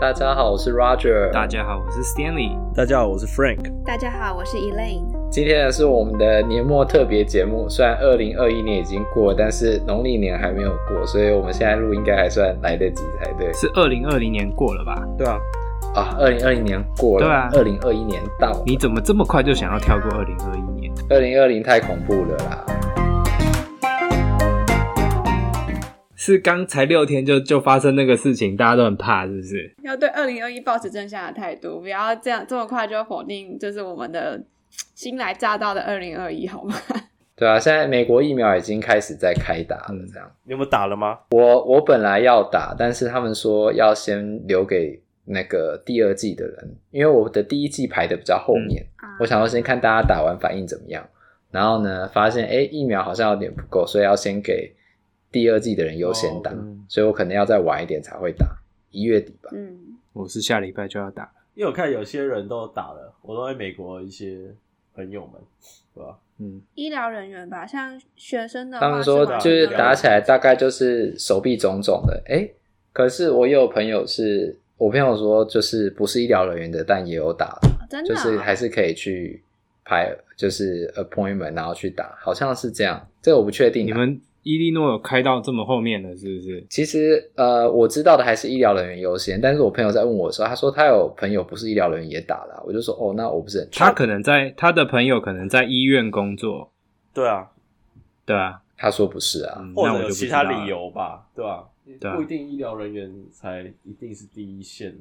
大家好，我是 Roger。大家好，我是 Stanley。大家好，我是 Frank。大家好，我是 Elaine。今天呢是我们的年末特别节目，虽然二零二一年已经过了，但是农历年还没有过，所以我们现在录应该还算来得及才对。是二零二零年过了吧？对啊。啊，二零二零年过了。对啊。二零二一年到了。你怎么这么快就想要跳过二零二一年？二零二零太恐怖了啦。是刚才六天就就发生那个事情，大家都很怕，是不是？要对二零二一抱持正向的态度，不要这样这么快就否定，就是我们的新来乍到的二零二一，好吗？对啊，现在美国疫苗已经开始在开打了，这样。嗯，你有没有打了吗？我我本来要打，但是他们说要先留给那个第二季的人，因为我的第一季排的比较后面，嗯，我想要先看大家打完反应怎么样，然后呢，发现诶疫苗好像有点不够，所以要先给。第二季的人优先打，哦，所以我可能要再晚一点才会打，一月底吧。嗯，我是下礼拜就要打，因为我看有些人都打了，我都在美国一些朋友们，是吧？嗯，医疗人员吧，像学生的话，他们说就是打起来大概就是手臂肿肿的，哎，欸，可是我也有朋友是，我朋友说就是不是医疗人员的，但也有打，哦，真的，就是还是可以去排，就是 appointment 然后去打，好像是这样，这个我不确定。你们。伊利诺有开到这么后面的是不是？其实呃，我知道的还是医疗人员优先。但是我朋友在问我的时候，他说他有朋友不是医疗人员也打了，我就说哦，那我不是很。他可能在他的朋友可能在医院工作。对啊，对啊，他说不是啊，嗯、或者有其他理由吧，对吧？啊，不一定医疗人员才一定是第一线。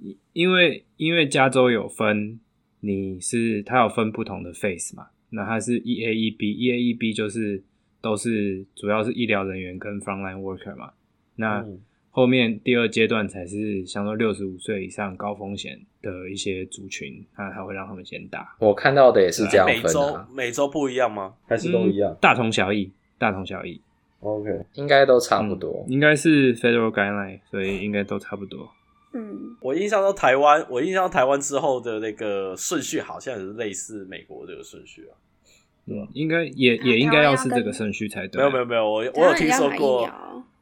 因因为因为加州有分，你是他有分不同的 phase 嘛？那他是 E A E B，E A E B 就是。都是主要是医疗人员跟 frontline worker 嘛，那后面第二阶段才是像说六十五岁以上高风险的一些族群，他他会让他们先打。我看到的也是这样分啊。每周每周不一样吗？还是都一样？嗯，大同小异，大同小异。OK，应该都差不多。嗯，应该是 federal guideline，所以应该都差不多。嗯，我印象中台湾，我印象中台湾之后的那个顺序好像也是类似美国这个顺序啊。嗯，应该也也应该要是这个顺序才对。没有没有没有，我我有听说过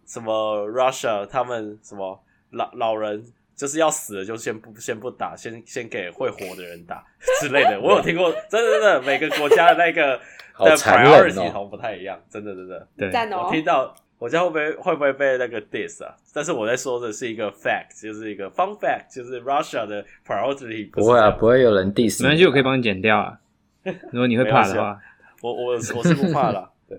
什么 Russia 他们什么老老人就是要死了就先不先不打，先先给会活的人打 之类的。我有听过，真的真的，每个国家的那个 的 priority 系统不太一样，真的真的。对，我听到我家会不会会不会被那个 diss 啊？但是我在说的是一个 fact，就是一个 fun fact，就是 Russia 的 priority 不，不会啊，不会有人 diss，没关系，我可以帮你剪掉啊。如果你会怕的话。我我我是不怕啦。对，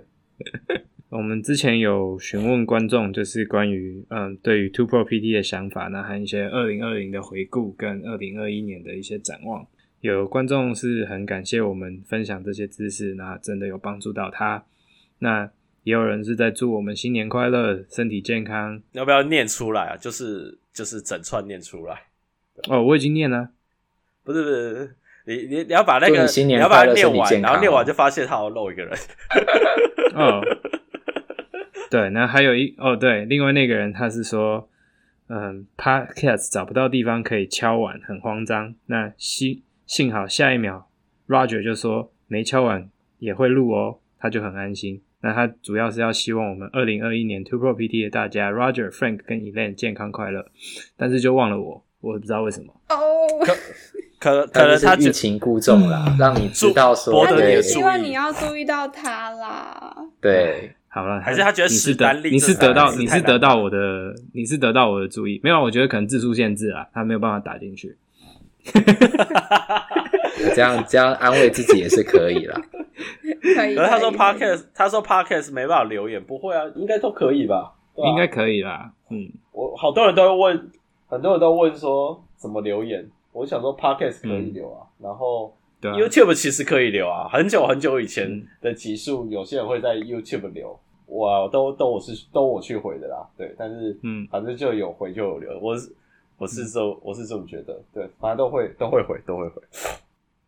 我们之前有询问观众，就是关于嗯对于 Two Pro PT 的想法，那还有一些二零二零的回顾跟二零二一年的一些展望。有观众是很感谢我们分享这些知识，那真的有帮助到他。那也有人是在祝我们新年快乐，身体健康。要不要念出来啊？就是就是整串念出来。哦，我已经念了。不是不是。你你你要把那个你，你要把它念完，然后念完就发现他要漏一个人。哦，对，那还有一哦，对，另外那个人他是说，嗯，Podcast 找不到地方可以敲碗，很慌张。那幸幸好下一秒，Roger 就说没敲碗也会录哦，他就很安心。那他主要是要希望我们二零二一年 Two Pro PT 的大家 Roger、Frank 跟 Elaine 健康快乐，但是就忘了我，我不知道为什么。哦、oh.。可可能他欲擒故纵啦、嗯，让你知道说，他也希望你要注意到他啦。对，好了，还是他觉得你是得你是得到你是得到我的你是得到我的注意，没有，我觉得可能字数限制啊，他没有办法打进去。这样这样安慰自己也是可以啦。可以。可是他说 podcast，他说 podcast 没办法留言，不会啊，应该都可以吧？吧应该可以啦。嗯，我好多人都会问，很多人都问说怎么留言。我想说，Podcast 可以留啊，嗯、然后 YouTube 其实可以留啊。很久很久以前的集数，有些人会在 YouTube 留，我都都我是都我去回的啦。对，但是嗯，反正就有回就有留。我是我是这、嗯、我是这么觉得，对，反正都会都会回都会回，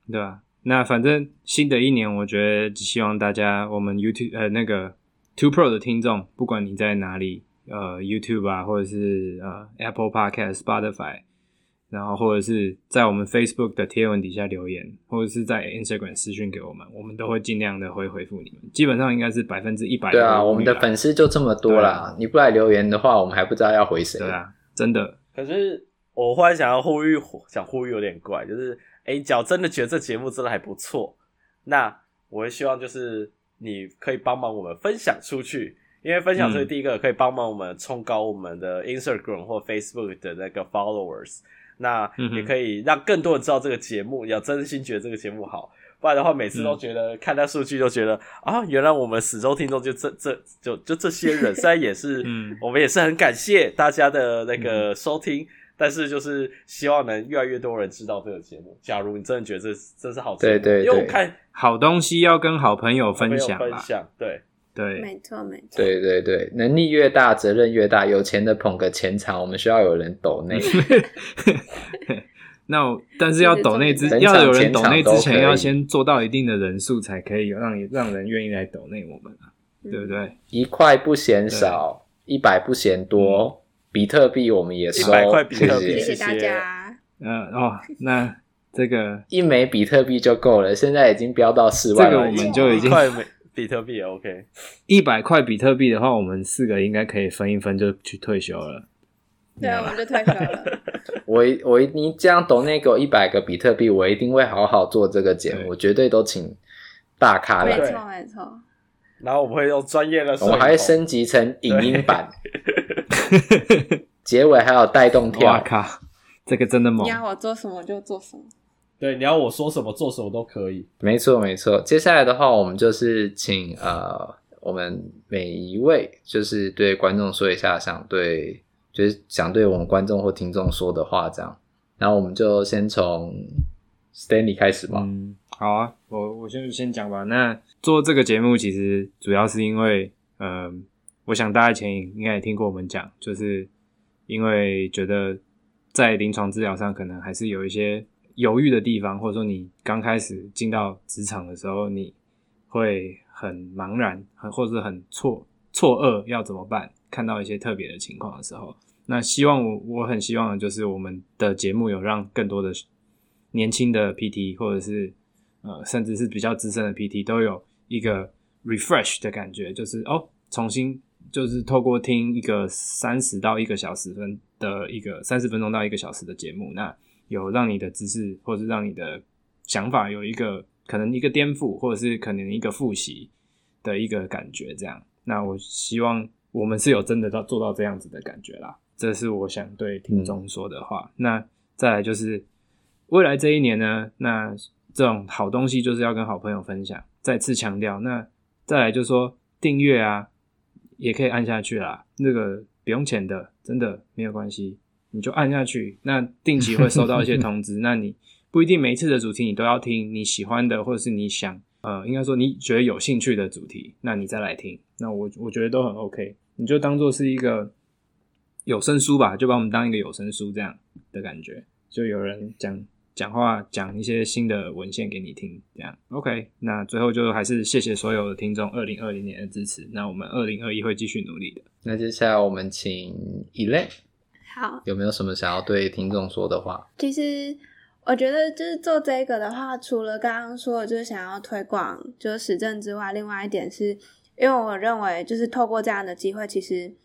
对啊，那反正新的一年，我觉得只希望大家，我们 YouTube 呃那个 Two Pro 的听众，不管你在哪里，呃 YouTube 啊，或者是呃 Apple Podcast、Spotify。然后或者是在我们 Facebook 的贴文底下留言，或者是在 Instagram 私讯给我们，我们都会尽量的会回复你们。基本上应该是百分之一百。对啊，我们的粉丝就这么多啦，你不来留言的话，我们还不知道要回谁。对啊，真的。可是我忽然想要呼吁，想呼吁有点怪，就是哎，只要真的觉得这节目真的还不错，那我会希望就是你可以帮忙我们分享出去，因为分享出去第一个可以帮忙我们冲高我们的 Instagram 或 Facebook 的那个 followers，那也可以让更多人知道这个节目，要真心觉得这个节目好。不然的话，每次都觉得看到数据都觉得、嗯、啊，原来我们始终听众就这这就就这些人，虽然也是，嗯，我们也是很感谢大家的那个收听，嗯、但是就是希望能越来越多人知道这个节目。假如你真的觉得这这是好节目，对对对，因为我看好东西要跟好朋友分享，分享，对对，没错没错，对对对，能力越大，责任越大，有钱的捧个钱场，我们需要有人抖内。那但是要抖内之要有人抖内之前，要先做到一定的人数，才可以让你让人愿意来抖内我们啊，嗯、对不对？一块不嫌少，一百不嫌多，比特币我们也收，一百块比特币，谢谢。大家。嗯哦，那这个一枚比特币就够了，现在已经飙到四万了，这个我们就已经一块比特币也 OK，一百块比特币的话，我们四个应该可以分一分就去退休了。对啊，我们就退休了。我我你这样抖那给我一百个比特币，我一定会好好做这个节目，我绝对都请大咖来。没错没错。然后我们会用专业的，我们还会升级成影音版，结尾还有带动跳。哇靠，这个真的猛！你要我做什么就做什么。对，你要我说什么做什么都可以。没错没错。接下来的话，我们就是请呃，我们每一位就是对观众说一下想对。就是想对我们观众或听众说的话，这样，然后我们就先从 Stanley 开始吧。嗯，好啊，我我先先讲吧。那做这个节目其实主要是因为，嗯、呃，我想大家以前应该也听过我们讲，就是因为觉得在临床治疗上可能还是有一些犹豫的地方，或者说你刚开始进到职场的时候，你会很茫然，很或者很错错愕，要怎么办？看到一些特别的情况的时候。那希望我我很希望的就是我们的节目有让更多的年轻的 PT 或者是呃甚至是比较资深的 PT 都有一个 refresh 的感觉，就是哦重新就是透过听一个三十到一个小时分的一个三十分钟到一个小时的节目，那有让你的知识或者是让你的想法有一个可能一个颠覆，或者是可能一个复习的一个感觉，这样。那我希望我们是有真的到做到这样子的感觉啦。这是我想对听众说的话。嗯、那再来就是未来这一年呢，那这种好东西就是要跟好朋友分享。再次强调，那再来就是说订阅啊，也可以按下去啦。那个不用钱的，真的没有关系，你就按下去。那定期会收到一些通知。那你不一定每一次的主题你都要听，你喜欢的或者是你想呃，应该说你觉得有兴趣的主题，那你再来听。那我我觉得都很 OK，你就当做是一个。有声书吧，就把我们当一个有声书这样的感觉，就有人讲讲话，讲一些新的文献给你听，这样 OK。那最后就还是谢谢所有的听众二零二零年的支持。那我们二零二一会继续努力的。那接下来我们请 Elaine，好，有没有什么想要对听众说的话？其实我觉得就是做这个的话，除了刚刚说的就是想要推广就是实证之外，另外一点是因为我认为就是透过这样的机会，其实。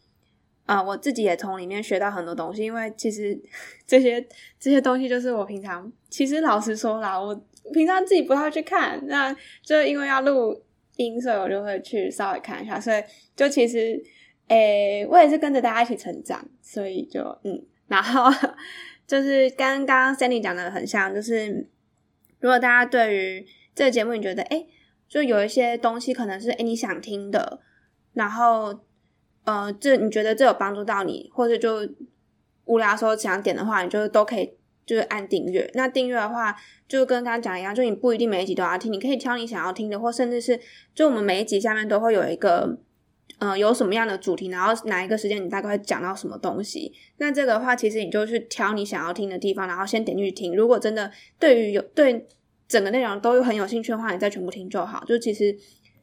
啊、呃，我自己也从里面学到很多东西，因为其实这些这些东西就是我平常，其实老实说啦，我平常自己不太去看，那就因为要录音，所以我就会去稍微看一下，所以就其实，诶、我也是跟着大家一起成长，所以就嗯，然后就是刚刚 Stanley 讲的很像，就是如果大家对于这个节目你觉得，诶、就有一些东西可能是诶、你想听的，然后。呃，这你觉得这有帮助到你，或者就无聊的时候想点的话，你就都可以就是按订阅。那订阅的话，就跟刚刚讲一样，就你不一定每一集都要听，你可以挑你想要听的，或甚至是就我们每一集下面都会有一个，呃，有什么样的主题，然后哪一个时间你大概会讲到什么东西。那这个的话，其实你就去挑你想要听的地方，然后先点进去听。如果真的对于有对整个内容都很有兴趣的话，你再全部听就好。就其实。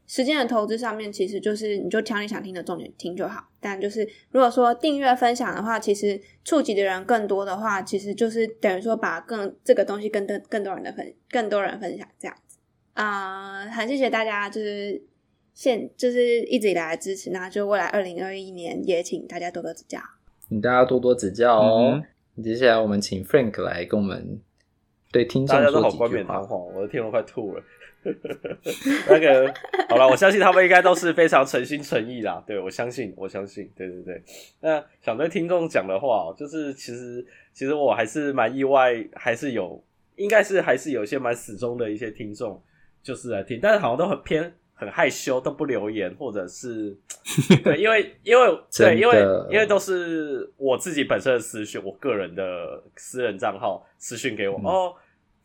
时间的投资上面，其实就是你就挑你想听的重点听就好。但就是如果说订阅分享的话，其实触及的人更多的话，其实就是等于说把更这个东西跟更更多人的分更多人分享这样子。啊、很谢谢大家，就是现就是一直以来的支持。那就未来二零二一年也请大家多多指教，请大家多多指教哦。嗯接下来我们请 Frank 来跟我们对听。大家都好冠冕堂皇，我的天，我快吐了。那个好了，我相信他们应该都是非常诚心诚意啦。对，我相信，我相信，对对对。那想对听众讲的话，就是其实其实我还是蛮意外，还是有，应该是还是有一些蛮始终的一些听众，就是来听，但是好像都很偏。很害羞，都不留言，或者是 对，因为因为对，因为因为都是我自己本身的私讯，我个人的私人账号私讯给我、嗯、哦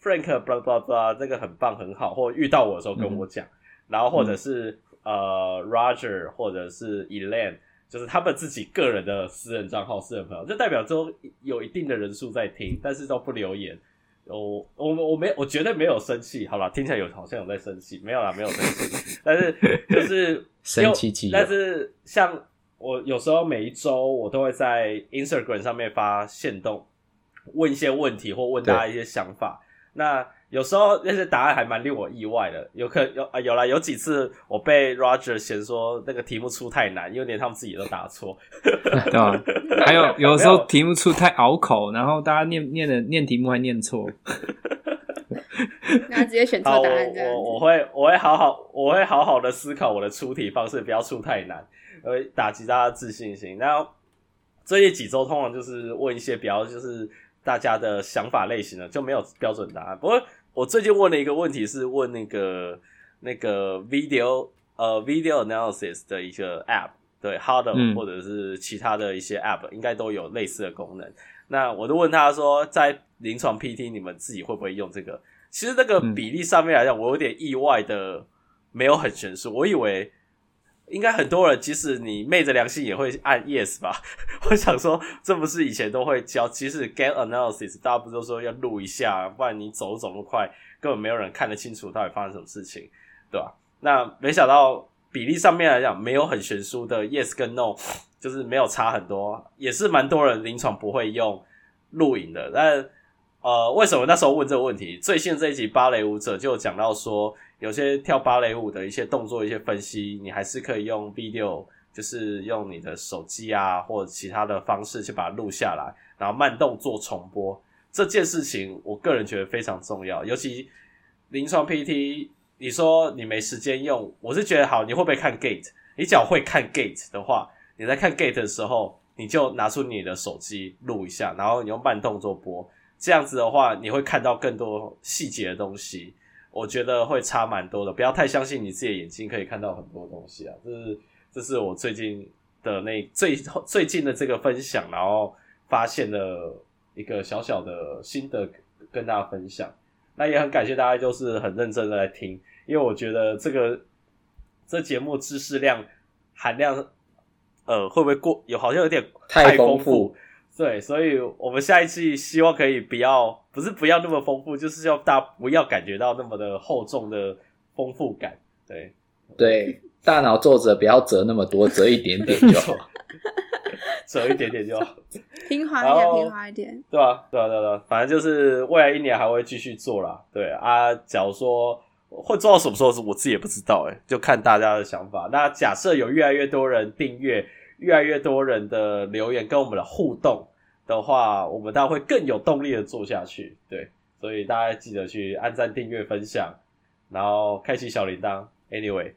，Frank，blah blah blah，这个很棒很好，或遇到我的时候跟我讲，嗯、然后或者是、嗯、呃 Roger，或者是 Elaine，就是他们自己个人的私人账号、私人朋友，就代表说有一定的人数在听，但是都不留言。我我我没我绝对没有生气，好吧，听起来有好像有在生气，没有啦，没有生气，但是 就是生气气，但是像我有时候每一周我都会在 Instagram 上面发现动，问一些问题或问大家一些想法，那。有时候那些答案还蛮令我意外的，有可有啊有啦，有几次我被 Roger 嫌说那个题目出太难，因为连他们自己都答错，对吧？还有有时候题目出太拗口，然后大家念念的念题目还念错，那直接选错答案这样。我我会我会好好我会好好的思考我的出题方式，不要出太难，呃，打击大家自信心。然后最近几周通常就是问一些比较就是大家的想法类型的，就没有标准答案，不过。我最近问了一个问题，是问那个那个 video 呃 video analysis 的一个 app，对 Huddle 或者是其他的一些 app，应该都有类似的功能。那我就问他说，在临床 PT 你们自己会不会用这个？其实那个比例上面来讲，我有点意外的没有很悬殊，我以为。应该很多人，即使你昧着良心也会按 yes 吧？我想说，这不是以前都会教？即使 gait analysis 大家不都说要录一下，不然你走走那么快，根本没有人看得清楚到底发生什么事情，对吧？那没想到比例上面来讲，没有很悬殊的 yes 跟 no，就是没有差很多，也是蛮多人临床不会用录影的。但呃，为什么那时候问这个问题？最新这一集芭蕾舞者就讲到说。有些跳芭蕾舞的一些动作、一些分析，你还是可以用 video，就是用你的手机啊，或者其他的方式去把它录下来，然后慢动作重播。这件事情，我个人觉得非常重要。尤其临床 PT，你说你没时间用，我是觉得好。你会不会看 gate？你只要会看 gate 的话，你在看 gate 的时候，你就拿出你的手机录一下，然后你用慢动作播。这样子的话，你会看到更多细节的东西。我觉得会差蛮多的，不要太相信你自己的眼睛可以看到很多东西啊！这是这是我最近的那最最近的这个分享，然后发现了一个小小的心得跟大家分享。那也很感谢大家，就是很认真的来听，因为我觉得这个这节目知识量含量，呃，会不会过有好像有点太丰富。对，所以我们下一期希望可以不要，不是不要那么丰富，就是要大家不要感觉到那么的厚重的丰富感。对，对，大脑皱褶不要折那么多，折一点点就好，折一点点就好，平滑一点，平滑一点，对啊，对啊，对啊，反正就是未来一年还会继续做啦。对啊，假如说会做到什么时候，是我自己也不知道，诶就看大家的想法。那假设有越来越多人订阅。越来越多人的留言跟我们的互动的话，我们当然会更有动力的做下去。对，所以大家记得去按赞、订阅、分享，然后开启小铃铛。Anyway，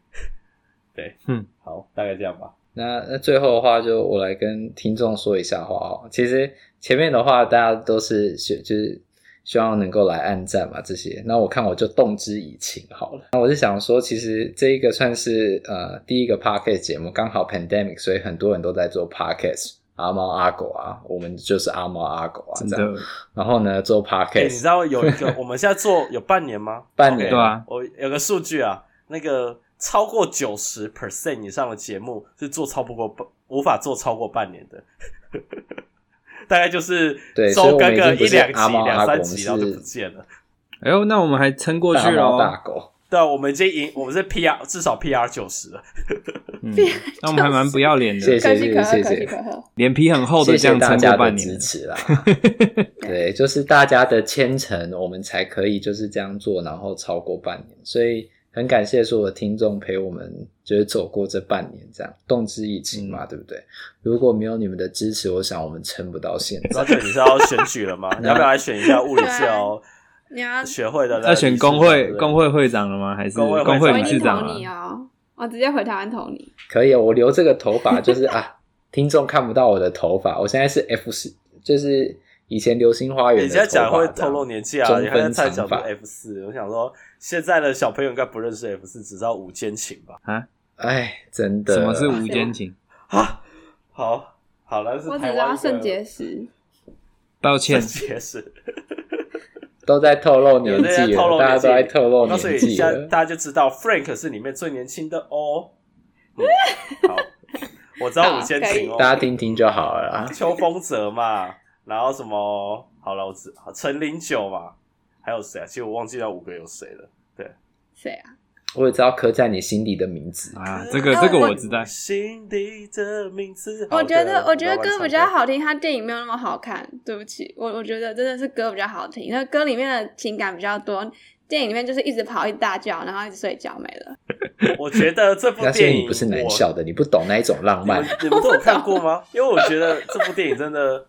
对，嗯，好，大概这样吧。那那最后的话，就我来跟听众说一下话哦。其实前面的话，大家都是就是。希望能够来按赞嘛，这些，那我看我就动之以情好了。那我是想说，其实这一个算是呃第一个 podcast 节目，刚好 pandemic，所以很多人都在做 podcast，阿猫阿狗啊，我们就是阿猫阿狗啊这样。然后呢，做 podcast，、欸、你知道有一个我们现在做有半年吗？半年对啊。我有个数据啊，那个超过九十 percent 以上的节目是做超不过半，无法做超过半年的。大概就是周更个一两集、两三集，然后就不见了。哎呦，那我们还撑过去了。大狗，对啊，我们已经赢，我们是 PR 至少 PR 九十了。嗯，那我们还蛮不要脸的。谢谢谢谢谢谢，脸皮很厚的这样撑过半年，支持啦。对，就是大家的虔诚，我们才可以就是这样做，然后超过半年。所以很感谢所有的听众陪我们，就是走过这半年这样，动之以情嘛，嗯、对不对？如果没有你们的支持，我想我们撑不到现在。而且你是要选举了吗？你要不要来选一下物理治疗？你要学会的，要选工会工会会长了吗？还是工会理事长？你哦，我直接回台湾投你。可以啊，我留这个头发就是啊，听众看不到我的头发，我现在是 F 四，就是。以前流星花园，你现在讲会透露年纪啊？你还在讲 F 四？我想说，现在的小朋友应该不认识 F 四，只知道五间情吧？啊，哎，真的，什么是五间情？啊，好好了，是我只知道肾结石。抱歉，肾结石 都在透露年纪，大家都在透露年纪。所以现在大家就知道 Frank 是里面最年轻的哦。好，我知道五间情哦，大家听听就好了啦。邱锋泽嘛。然后什么？好了，我知陈零九嘛，还有谁啊？其实我忘记了五个有谁了。对，谁啊？我也知道刻在你心底的名字啊，这个这个我知道。心底的名字。我觉得我觉得歌比较好听，它电影没有那么好看。对不起，我我觉得真的是歌比较好听，那歌里面的情感比较多。电影里面就是一直跑，一直大叫，然后一直睡觉，没了。我觉得这部电影你不是男校的，你不懂那一种浪漫。你们都有看过吗？因为我觉得这部电影真的。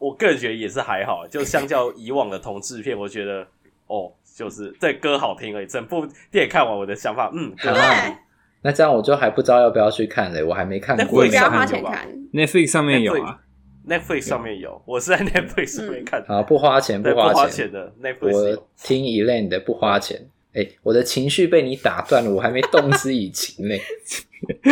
我个人觉得也是还好，就相较以往的同志片，我觉得哦，就是这歌好听而已。整部电影看完，我的想法，嗯，歌好听。那这样我就还不知道要不要去看嘞，我还没看过。不要花钱看，Netflix 上面有啊，Netflix 上面有，我是在 Netflix 上面看。好，不花钱，不花钱的 Netflix。我听 Elaine 的不花钱。哎，我的情绪被你打断了，我还没动之以情嘞。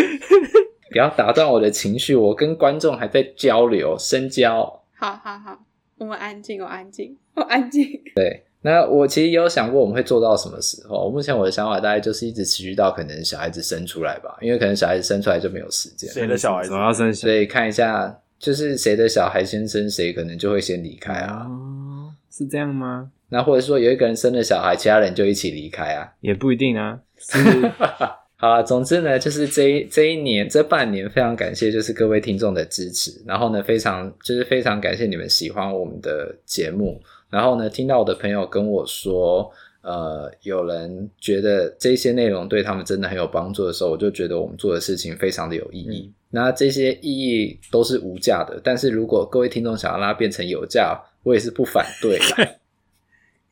不要打断我的情绪，我跟观众还在交流深交。好好好，我们安静，我安静，我安静。对，那我其实也有想过我们会做到什么时候。目前我的想法大概就是一直持续到可能小孩子生出来吧，因为可能小孩子生出来就没有时间。谁的小孩子要生？所以看一下，就是谁的小孩先生，谁可能就会先离开啊？哦，是这样吗？那或者说有一个人生了小孩，其他人就一起离开啊？也不一定啊。是 好了，总之呢，就是这一这一年这半年，非常感谢就是各位听众的支持，然后呢，非常就是非常感谢你们喜欢我们的节目，然后呢，听到我的朋友跟我说，呃，有人觉得这些内容对他们真的很有帮助的时候，我就觉得我们做的事情非常的有意义。嗯、那这些意义都是无价的，但是如果各位听众想要让它变成有价，我也是不反对的。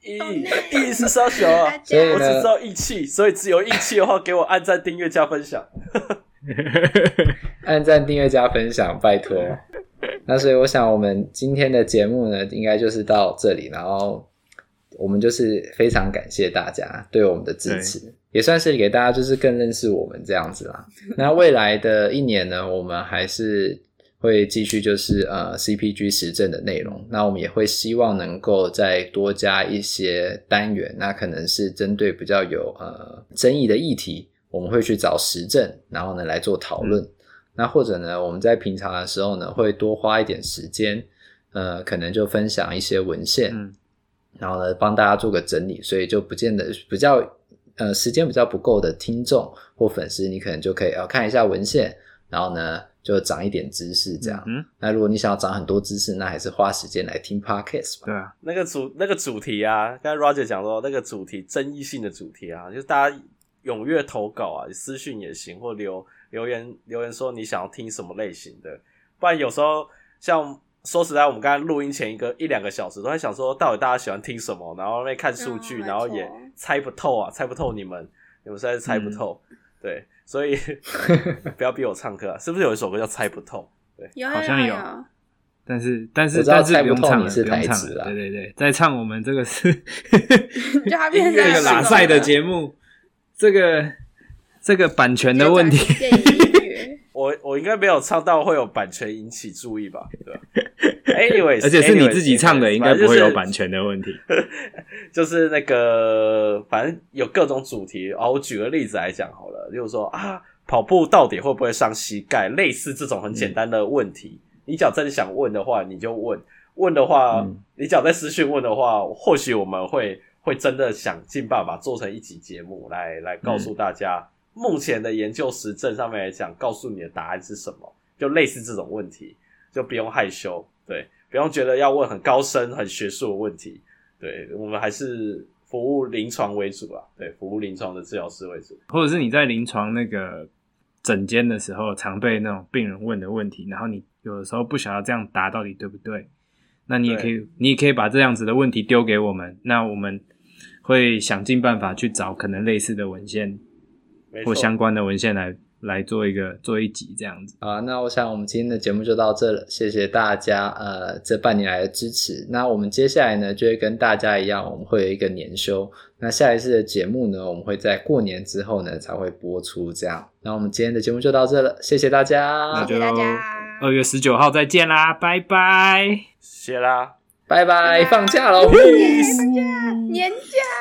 意义是啥小啊，所以我只知道义气，所以只有义气的话，给我按赞、订阅、加分享。按赞、订阅、加分享，拜托。那所以我想，我们今天的节目呢，应该就是到这里。然后我们就是非常感谢大家对我们的支持，也算是给大家就是更认识我们这样子啦。那未来的一年呢，我们还是。会继续就是呃 CPG 实证的内容，那我们也会希望能够再多加一些单元，那可能是针对比较有呃争议的议题，我们会去找实证，然后呢来做讨论。嗯、那或者呢，我们在平常的时候呢，会多花一点时间，呃，可能就分享一些文献，嗯、然后呢帮大家做个整理，所以就不见得比较呃时间比较不够的听众或粉丝，你可能就可以呃看一下文献，然后呢。就长一点知识，这样。嗯，那如果你想要长很多知识，那还是花时间来听 Podcast 吧。对啊，那个主那个主题啊，刚才 Roger 讲说那个主题争议性的主题啊，就是大家踊跃投稿啊，私讯也行，或留留言留言说你想要听什么类型的。不然有时候像说实在，我们刚才录音前一个一两个小时都在想说，到底大家喜欢听什么，然后那看数据，嗯、然后也猜不透啊，猜不透你们，你们实在是猜不透，嗯、对。所以 不要逼我唱歌，啊是不是有一首歌叫《猜不透》？对，有好像有，但是但是但是不用唱了，不用唱了。对对对，在唱我们这个是音乐拉赛的节目，这个这个版权的问题。我我应该没有唱到会有版权引起注意吧？对吧？Anyway，而且是你自己唱的，应该不会有版权的问题。就是那个，反正有各种主题。哦，我举个例子来讲好了，就是说啊，跑步到底会不会伤膝盖？类似这种很简单的问题，嗯、你只要真的想问的话，你就问。问的话，嗯、你只要在私讯问的话，或许我们会会真的想尽办法做成一集节目来来告诉大家。嗯目前的研究实证上面来讲，告诉你的答案是什么？就类似这种问题，就不用害羞，对，不用觉得要问很高深、很学术的问题，对，我们还是服务临床为主啊，对，服务临床的治疗师为主，或者是你在临床那个诊间的时候，常被那种病人问的问题，然后你有的时候不想要这样答到底对不对，那你也可以，你也可以把这样子的问题丢给我们，那我们会想尽办法去找可能类似的文献或相关的文献来。来做一个做一集这样子啊，那我想我们今天的节目就到这了，谢谢大家呃这半年来的支持。那我们接下来呢就会跟大家一样，我们会有一个年休。那下一次的节目呢，我们会在过年之后呢才会播出这样。那我们今天的节目就到这了，谢谢大家，那就二月十九号再见啦，拜拜，谢啦，拜拜，放假喽，年假，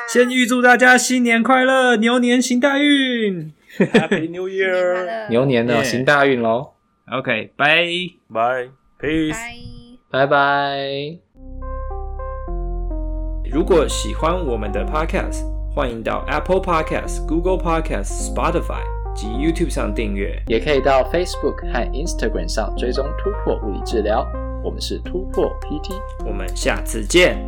先预祝大家新年快乐，牛年行大运。Happy New Year！牛年呢，行大运喽。OK，拜拜，Peace，拜拜。如果喜欢我们的 Podcast，欢迎到 Apple Podcast、Google Podcast、Spotify 及 YouTube 上订阅，也可以到 Facebook 和 Instagram 上追踪突破物理治疗。我们是突破 PT，我们下次见。